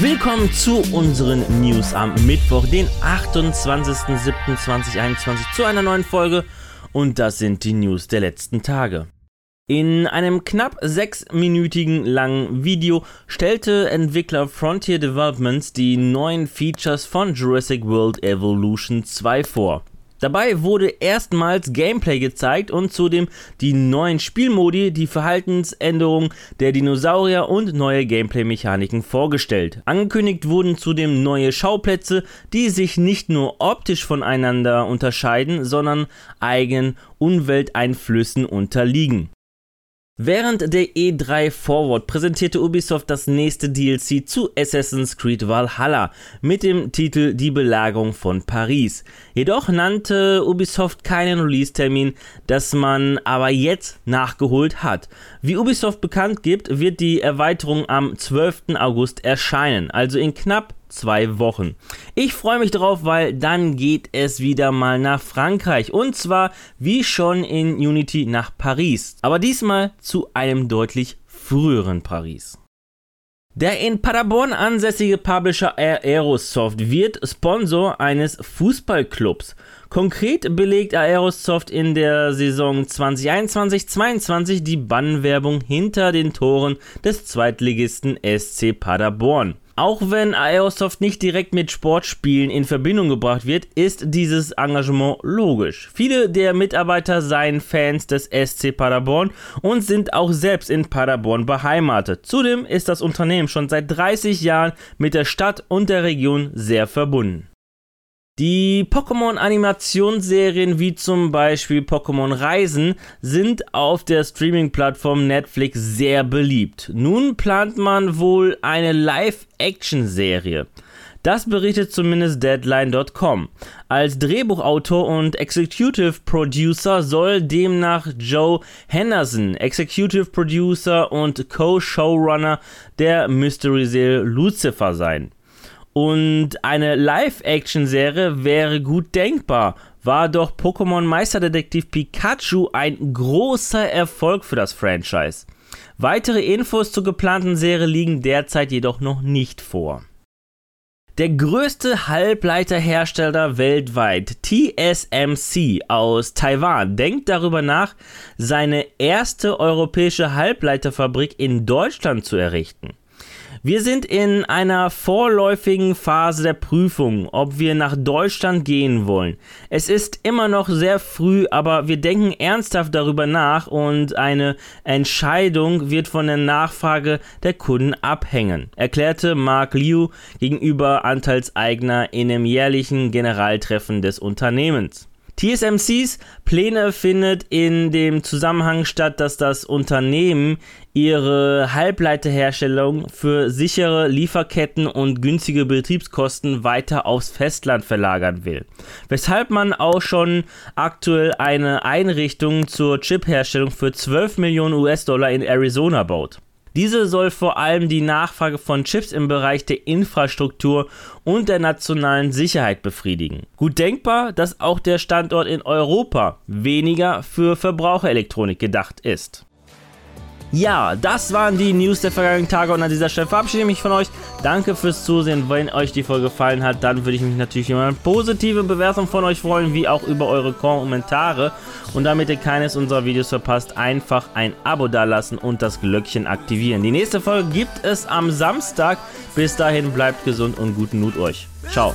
Willkommen zu unseren News am Mittwoch, den 28.07.2021 zu einer neuen Folge und das sind die News der letzten Tage. In einem knapp sechsminütigen langen Video stellte Entwickler Frontier Developments die neuen Features von Jurassic World Evolution 2 vor. Dabei wurde erstmals Gameplay gezeigt und zudem die neuen Spielmodi, die Verhaltensänderungen der Dinosaurier und neue Gameplay-Mechaniken vorgestellt. Angekündigt wurden zudem neue Schauplätze, die sich nicht nur optisch voneinander unterscheiden, sondern eigenen Umwelteinflüssen unterliegen. Während der E3 Forward präsentierte Ubisoft das nächste DLC zu Assassin's Creed Valhalla mit dem Titel Die Belagerung von Paris. Jedoch nannte Ubisoft keinen Release-Termin, das man aber jetzt nachgeholt hat. Wie Ubisoft bekannt gibt, wird die Erweiterung am 12. August erscheinen, also in knapp zwei Wochen. Ich freue mich drauf, weil dann geht es wieder mal nach Frankreich und zwar wie schon in Unity nach Paris, aber diesmal zu einem deutlich früheren Paris. Der in Paderborn ansässige Publisher Aerosoft wird Sponsor eines Fußballclubs. Konkret belegt Aerosoft in der Saison 2021-22 die Bannwerbung hinter den Toren des Zweitligisten SC Paderborn. Auch wenn Aerosoft nicht direkt mit Sportspielen in Verbindung gebracht wird, ist dieses Engagement logisch. Viele der Mitarbeiter seien Fans des SC Paderborn und sind auch selbst in Paderborn beheimatet. Zudem ist das Unternehmen schon seit 30 Jahren mit der Stadt und der Region sehr verbunden. Die Pokémon-Animationsserien wie zum Beispiel Pokémon Reisen sind auf der Streaming-Plattform Netflix sehr beliebt. Nun plant man wohl eine Live-Action-Serie. Das berichtet zumindest Deadline.com. Als Drehbuchautor und Executive Producer soll demnach Joe Henderson, Executive Producer und Co-Showrunner der Mystery-Serie Lucifer sein. Und eine Live-Action-Serie wäre gut denkbar. War doch Pokémon Meisterdetektiv Pikachu ein großer Erfolg für das Franchise. Weitere Infos zur geplanten Serie liegen derzeit jedoch noch nicht vor. Der größte Halbleiterhersteller weltweit, TSMC aus Taiwan, denkt darüber nach, seine erste europäische Halbleiterfabrik in Deutschland zu errichten. Wir sind in einer vorläufigen Phase der Prüfung, ob wir nach Deutschland gehen wollen. Es ist immer noch sehr früh, aber wir denken ernsthaft darüber nach und eine Entscheidung wird von der Nachfrage der Kunden abhängen, erklärte Mark Liu gegenüber Anteilseigner in einem jährlichen Generaltreffen des Unternehmens. TSMCs Pläne findet in dem Zusammenhang statt, dass das Unternehmen ihre Halbleiterherstellung für sichere Lieferketten und günstige Betriebskosten weiter aufs Festland verlagern will. Weshalb man auch schon aktuell eine Einrichtung zur Chipherstellung für 12 Millionen US-Dollar in Arizona baut. Diese soll vor allem die Nachfrage von Chips im Bereich der Infrastruktur und der nationalen Sicherheit befriedigen. Gut denkbar, dass auch der Standort in Europa weniger für Verbraucherelektronik gedacht ist. Ja, das waren die News der vergangenen Tage und an dieser Stelle verabschiede ich mich von euch. Danke fürs Zusehen. Wenn euch die Folge gefallen hat, dann würde ich mich natürlich über eine positive Bewertung von euch freuen, wie auch über eure Kommentare. Und damit ihr keines unserer Videos verpasst, einfach ein Abo dalassen und das Glöckchen aktivieren. Die nächste Folge gibt es am Samstag. Bis dahin bleibt gesund und guten Nut euch. Ciao.